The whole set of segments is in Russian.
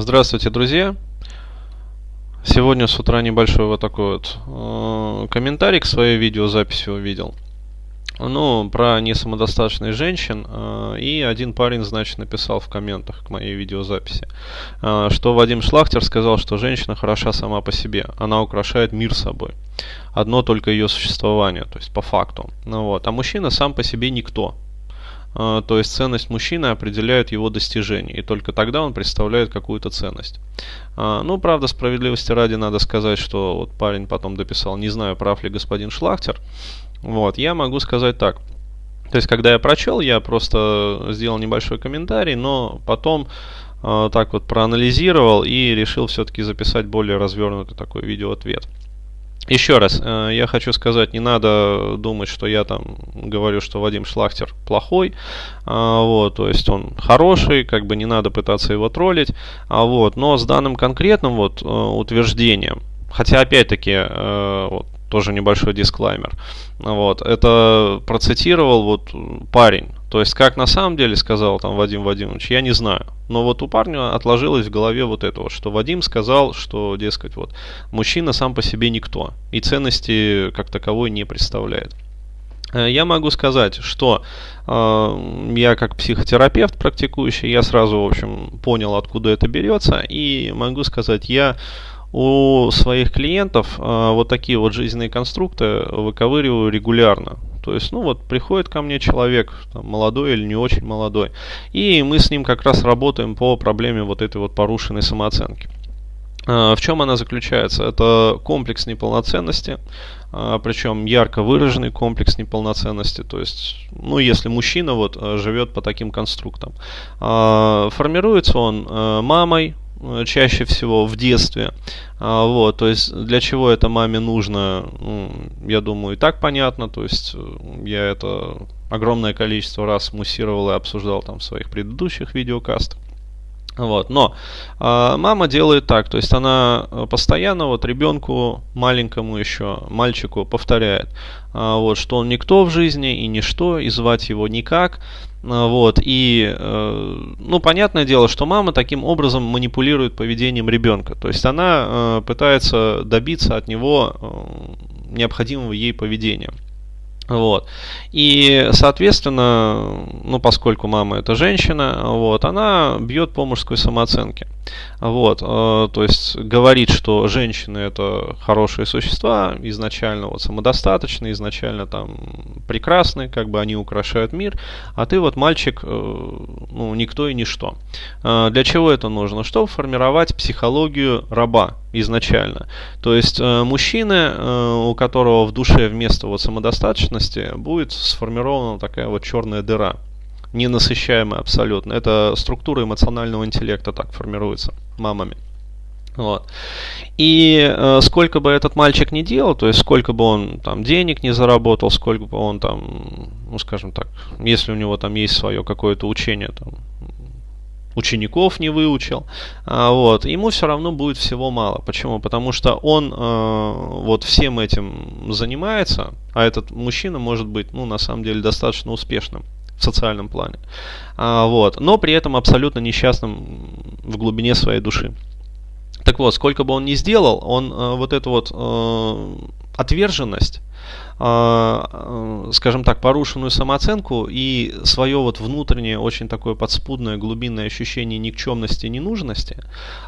Здравствуйте, друзья! Сегодня с утра небольшой вот такой вот э, комментарий к своей видеозаписи увидел. Ну, про несамодостаточных женщин. Э, и один парень, значит, написал в комментах к моей видеозаписи, э, что Вадим Шлахтер сказал, что женщина хороша сама по себе. Она украшает мир собой. Одно только ее существование, то есть по факту. Ну, вот. А мужчина сам по себе никто. А, то есть ценность мужчины определяет его достижения, и только тогда он представляет какую-то ценность. А, ну, правда, справедливости ради надо сказать, что вот парень потом дописал, не знаю, прав ли господин Шлахтер. Вот, я могу сказать так. То есть, когда я прочел, я просто сделал небольшой комментарий, но потом э, так вот проанализировал и решил все-таки записать более развернутый такой видеоответ. Еще раз, э, я хочу сказать, не надо думать, что я там говорю, что Вадим Шлахтер плохой, а, вот, то есть он хороший, как бы не надо пытаться его троллить, а вот, но с данным конкретным вот э, утверждением, хотя опять-таки э, вот, тоже небольшой дисклаймер. Вот, это процитировал вот парень. То есть, как на самом деле сказал там Вадим Вадимович, я не знаю. Но вот у парня отложилось в голове вот это вот, что Вадим сказал, что, дескать, вот, мужчина сам по себе никто. И ценности как таковой не представляет. Э, я могу сказать, что э, я как психотерапевт практикующий, я сразу, в общем, понял, откуда это берется, и могу сказать, я у своих клиентов э, вот такие вот жизненные конструкты выковыриваю регулярно. То есть, ну вот, приходит ко мне человек, там, молодой или не очень молодой, и мы с ним как раз работаем по проблеме вот этой вот порушенной самооценки. Э, в чем она заключается? Это комплекс неполноценности, э, причем ярко выраженный комплекс неполноценности. То есть, ну, если мужчина вот живет по таким конструктам, формируется он мамой, Э, чаще всего в детстве. А, вот, то есть для чего это маме нужно, ну, я думаю, и так понятно. То есть э, я это огромное количество раз муссировал и обсуждал там в своих предыдущих видеокастах. Вот. Но э, мама делает так, то есть она э, постоянно вот ребенку маленькому еще, мальчику повторяет, э, вот, что он никто в жизни и ничто, и звать его никак. Э, вот, и, э, ну, понятное дело, что мама таким образом манипулирует поведением ребенка. То есть она э, пытается добиться от него э, необходимого ей поведения. Вот. И, соответственно, ну, поскольку мама это женщина, вот, она бьет по мужской самооценке. Вот, э, то есть говорит, что женщины это хорошие существа, изначально вот самодостаточные, изначально там прекрасные, как бы они украшают мир, а ты вот мальчик, э, ну, никто и ничто. Э, для чего это нужно? Чтобы формировать психологию раба изначально. То есть э, мужчина, э, у которого в душе вместо вот самодостаточности будет сформирована такая вот черная дыра ненасыщаемая абсолютно. Это структура эмоционального интеллекта так формируется мамами. Вот. И э, сколько бы этот мальчик ни делал, то есть сколько бы он там денег не заработал, сколько бы он там, ну скажем так, если у него там есть свое какое-то учение, там, учеников не выучил, а, вот, ему все равно будет всего мало. Почему? Потому что он э, вот всем этим занимается, а этот мужчина может быть, ну, на самом деле, достаточно успешным в социальном плане. А, вот. Но при этом абсолютно несчастным в глубине своей души. Так вот, сколько бы он ни сделал, он э, вот эту вот э, отверженность, э, э, скажем так, порушенную самооценку и свое вот внутреннее очень такое подспудное глубинное ощущение никчемности ненужности,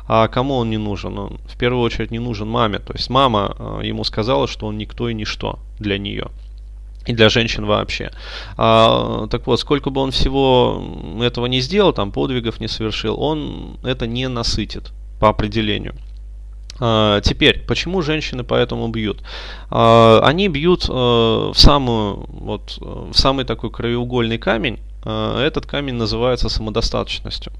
а кому он не нужен? Он в первую очередь не нужен маме. То есть мама э, ему сказала, что он никто и ничто для нее и для женщин вообще. А, так вот, сколько бы он всего этого не сделал, там подвигов не совершил, он это не насытит по определению. А, теперь, почему женщины поэтому бьют? А, они бьют а, в самую вот в самый такой краеугольный камень. А, этот камень называется самодостаточностью.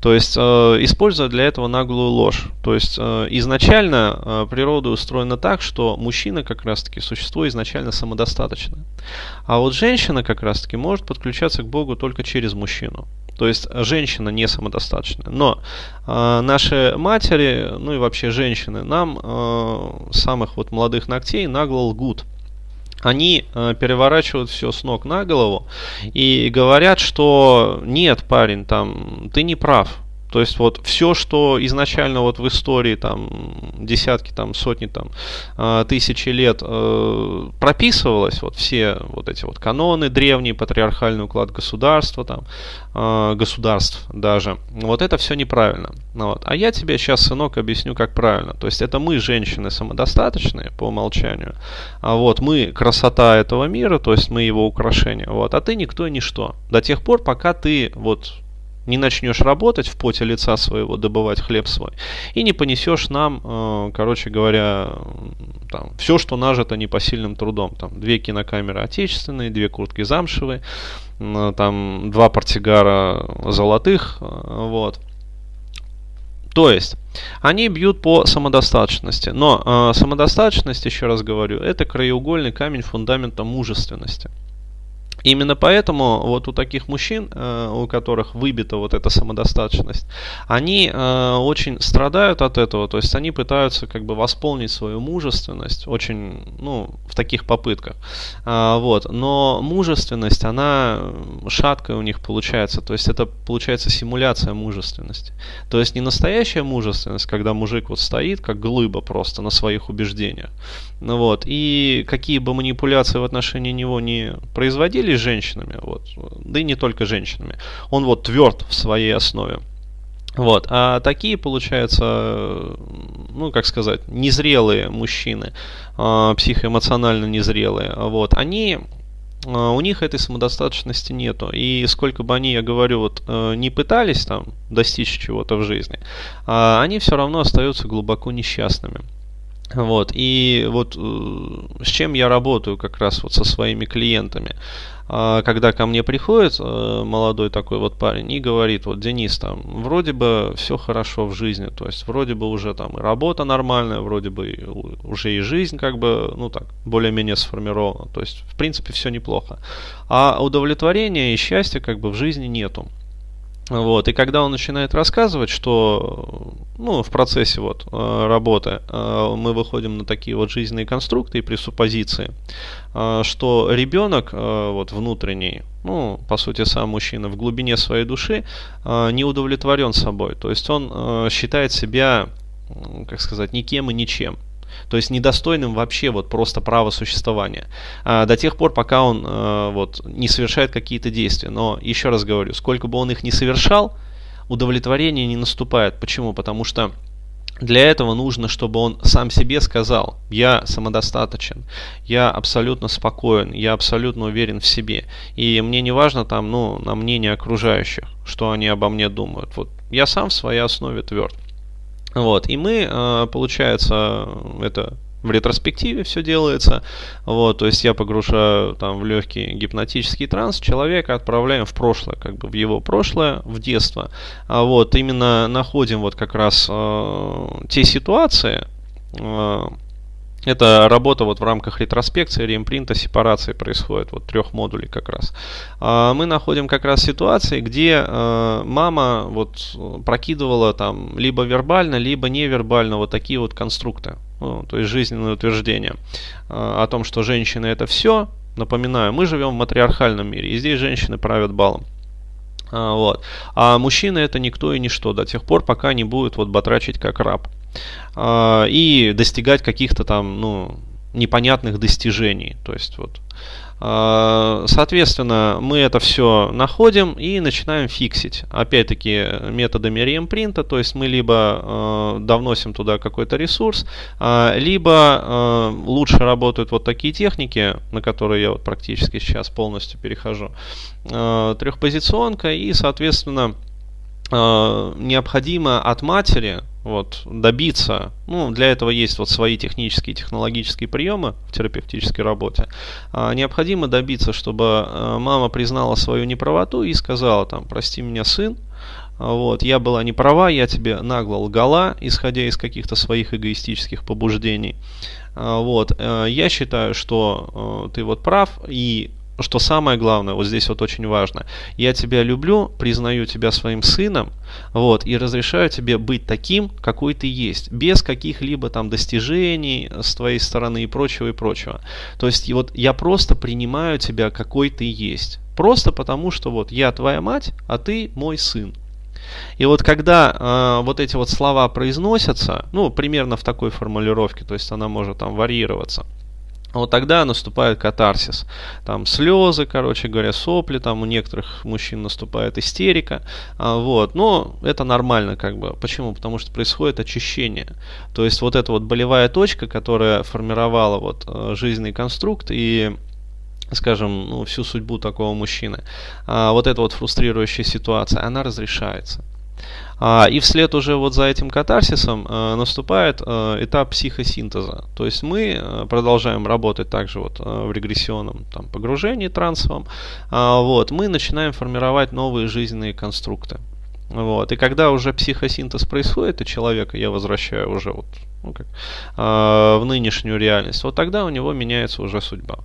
То есть, э, используя для этого наглую ложь. То есть, э, изначально э, природа устроена так, что мужчина как раз-таки существо изначально самодостаточное. А вот женщина как раз-таки может подключаться к Богу только через мужчину. То есть женщина не самодостаточная. Но э, наши матери, ну и вообще женщины, нам э, самых вот молодых ногтей нагло лгут они э, переворачивают все с ног на голову и говорят, что нет, парень, там, ты не прав. То есть вот все, что изначально вот в истории там десятки, там сотни, там э, тысячи лет э, прописывалось, вот все вот эти вот каноны древние, патриархальный уклад государства, там э, государств даже, вот это все неправильно. Ну, вот. А я тебе сейчас, сынок, объясню, как правильно. То есть это мы, женщины, самодостаточные по умолчанию, а вот мы красота этого мира, то есть мы его украшение, вот, а ты никто и ничто. До тех пор, пока ты вот не начнешь работать в поте лица своего, добывать хлеб свой, и не понесешь нам, э, короче говоря, там, все, что нажито непосильным трудом. Там, две кинокамеры отечественные, две куртки замшевые, там, два портсигара золотых, э, вот. То есть, они бьют по самодостаточности. Но э, самодостаточность, еще раз говорю, это краеугольный камень фундамента мужественности. Именно поэтому вот у таких мужчин, э, у которых выбита вот эта самодостаточность, они э, очень страдают от этого, то есть они пытаются как бы восполнить свою мужественность очень, ну, в таких попытках. А, вот. Но мужественность, она шаткая у них получается, то есть это получается симуляция мужественности. То есть не настоящая мужественность, когда мужик вот стоит как глыба просто на своих убеждениях. Вот. И какие бы манипуляции в отношении него не производили, или женщинами, вот, да и не только женщинами. Он вот тверд в своей основе. Вот, а такие, получается, ну, как сказать, незрелые мужчины, э, психоэмоционально незрелые, вот, они у них этой самодостаточности нету. И сколько бы они, я говорю, вот э, не пытались там достичь чего-то в жизни, а они все равно остаются глубоко несчастными. Вот, и вот э, с чем я работаю как раз вот со своими клиентами. А, когда ко мне приходит э, молодой такой вот парень и говорит, вот, Денис, там, вроде бы все хорошо в жизни, то есть вроде бы уже там и работа нормальная, вроде бы уже и жизнь как бы, ну так, более-менее сформирована, то есть в принципе все неплохо. А удовлетворения и счастья как бы в жизни нету. Вот, и когда он начинает рассказывать, что ну, в процессе вот, э, работы э, мы выходим на такие вот жизненные конструкты и пресуппозиции, э, что ребенок вот, внутренний, ну, по сути, сам мужчина в глубине своей души не удовлетворен собой. То есть он считает себя, как сказать, никем и ничем то есть недостойным вообще вот просто права существования, а, до тех пор, пока он а, вот не совершает какие-то действия. Но еще раз говорю, сколько бы он их не совершал, удовлетворение не наступает. Почему? Потому что для этого нужно, чтобы он сам себе сказал, я самодостаточен, я абсолютно спокоен, я абсолютно уверен в себе. И мне не важно там, ну, на мнение окружающих, что они обо мне думают. Вот я сам в своей основе тверд. Вот, и мы, э, получается, это в ретроспективе все делается. Вот, то есть я погружаю там в легкий гипнотический транс, человека отправляем в прошлое, как бы в его прошлое, в детство. А вот именно находим вот как раз э, те ситуации, э, это работа вот в рамках ретроспекции, реимпринта, сепарации происходит, вот трех модулей как раз. А, мы находим как раз ситуации, где э, мама вот прокидывала там либо вербально, либо невербально вот такие вот конструкты, ну, то есть жизненные утверждения э, о том, что женщины это все. Напоминаю, мы живем в матриархальном мире, и здесь женщины правят балом. А, вот. А мужчины это никто и ничто до тех пор, пока не будет вот батрачить как раб. А, и достигать каких-то там, ну, непонятных достижений. То есть вот а, Соответственно, мы это все находим и начинаем фиксить. Опять-таки методами реимпринта, то есть мы либо э, довносим туда какой-то ресурс, э, либо э, лучше работают вот такие техники, на которые я вот практически сейчас полностью перехожу. Трехпозиционка и, соответственно, необходимо от матери вот, добиться, ну, для этого есть вот свои технические, технологические приемы в терапевтической работе, а, необходимо добиться, чтобы а, мама признала свою неправоту и сказала там, прости меня, сын, вот, я была не права, я тебе нагло лгала, исходя из каких-то своих эгоистических побуждений. А, вот, э, я считаю, что э, ты вот прав, и что самое главное, вот здесь вот очень важно, я тебя люблю, признаю тебя своим сыном, вот, и разрешаю тебе быть таким, какой ты есть, без каких-либо там достижений с твоей стороны и прочего, и прочего. То есть, и вот я просто принимаю тебя, какой ты есть. Просто потому, что вот я твоя мать, а ты мой сын. И вот когда э, вот эти вот слова произносятся, ну, примерно в такой формулировке, то есть она может там варьироваться, вот тогда наступает катарсис. Там слезы, короче говоря, сопли, там у некоторых мужчин наступает истерика. А, вот. Но это нормально как бы. Почему? Потому что происходит очищение. То есть вот эта вот болевая точка, которая формировала вот э, жизненный конструкт и скажем, ну, всю судьбу такого мужчины, а, вот эта вот фрустрирующая ситуация, она разрешается. А, и вслед уже вот за этим катарсисом э, наступает э, этап психосинтеза. То есть мы э, продолжаем работать также вот в регрессионном там, погружении трансовом. А, вот, мы начинаем формировать новые жизненные конструкты. Вот. И когда уже психосинтез происходит, и человека я возвращаю уже вот, ну, как, в нынешнюю реальность, вот тогда у него меняется уже судьба.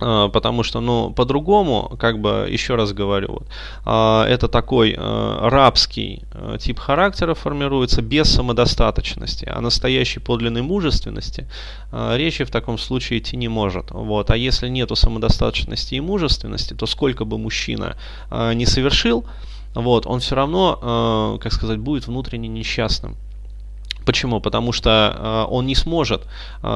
А, потому что, ну, по-другому, как бы, еще раз говорю, вот, а, это такой а, рабский тип характера формируется без самодостаточности, а настоящей подлинной мужественности речи в таком случае идти не может. Вот. А если нету самодостаточности и мужественности, то сколько бы мужчина не совершил, вот, он все равно, как сказать, будет внутренне несчастным. Почему? Потому что он не сможет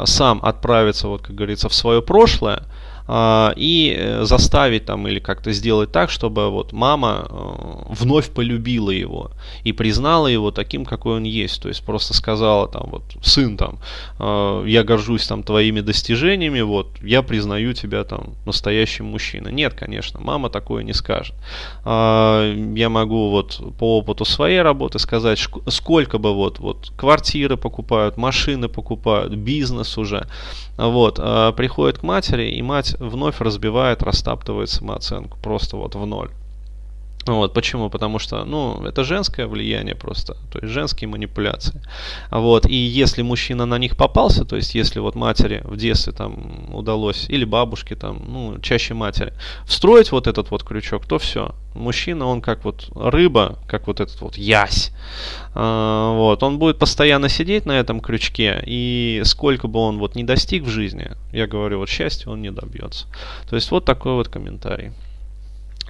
сам отправиться, вот, как говорится, в свое прошлое, и э, заставить там или как-то сделать так, чтобы вот мама э, вновь полюбила его и признала его таким, какой он есть. То есть просто сказала там вот, сын там, э, я горжусь там твоими достижениями, вот, я признаю тебя там настоящим мужчиной. Нет, конечно, мама такое не скажет. А, я могу вот по опыту своей работы сказать, сколько бы вот, вот квартиры покупают, машины покупают, бизнес уже, вот, а, приходит к матери, и мать вновь разбивает, растаптывает самооценку просто вот в ноль. Вот, почему? Потому что, ну, это женское влияние просто, то есть женские манипуляции. Вот, и если мужчина на них попался, то есть если вот матери в детстве там удалось, или бабушке там, ну, чаще матери, встроить вот этот вот крючок, то все. Мужчина, он как вот рыба, как вот этот вот ясь. А, вот, он будет постоянно сидеть на этом крючке, и сколько бы он вот не достиг в жизни, я говорю, вот счастья он не добьется. То есть вот такой вот комментарий.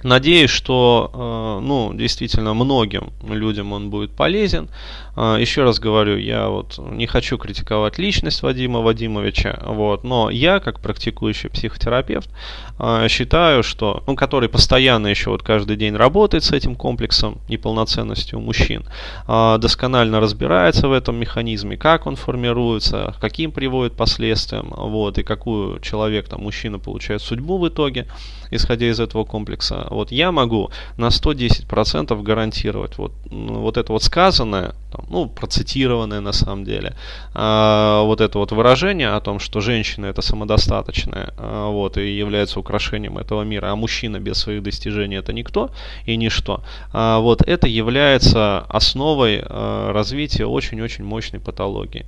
Надеюсь, что, э, ну, действительно, многим людям он будет полезен. Э, еще раз говорю, я вот не хочу критиковать личность Вадима Вадимовича, вот, но я, как практикующий психотерапевт, э, считаю, что, ну, который постоянно еще вот каждый день работает с этим комплексом неполноценности у мужчин, досконально разбирается в этом механизме, как он формируется, каким приводит последствиям, вот, и какую человек, там, мужчина получает судьбу в итоге, исходя из этого комплекса. Вот я могу на 110% гарантировать вот, вот это вот сказанное, там, ну, процитированное на самом деле, а, вот это вот выражение о том, что женщина это самодостаточная, а, вот, и является украшением этого мира, а мужчина без своих достижений это никто и ничто, а, вот, это является основой а, развития очень-очень мощной патологии.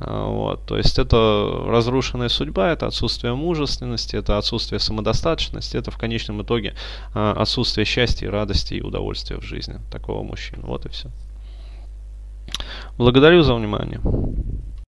А, вот, то есть это разрушенная судьба, это отсутствие мужественности, это отсутствие самодостаточности, это в конечном итоге а, отсутствие счастья, радости и удовольствия в жизни такого мужчины. Вот и все. Благодарю за внимание.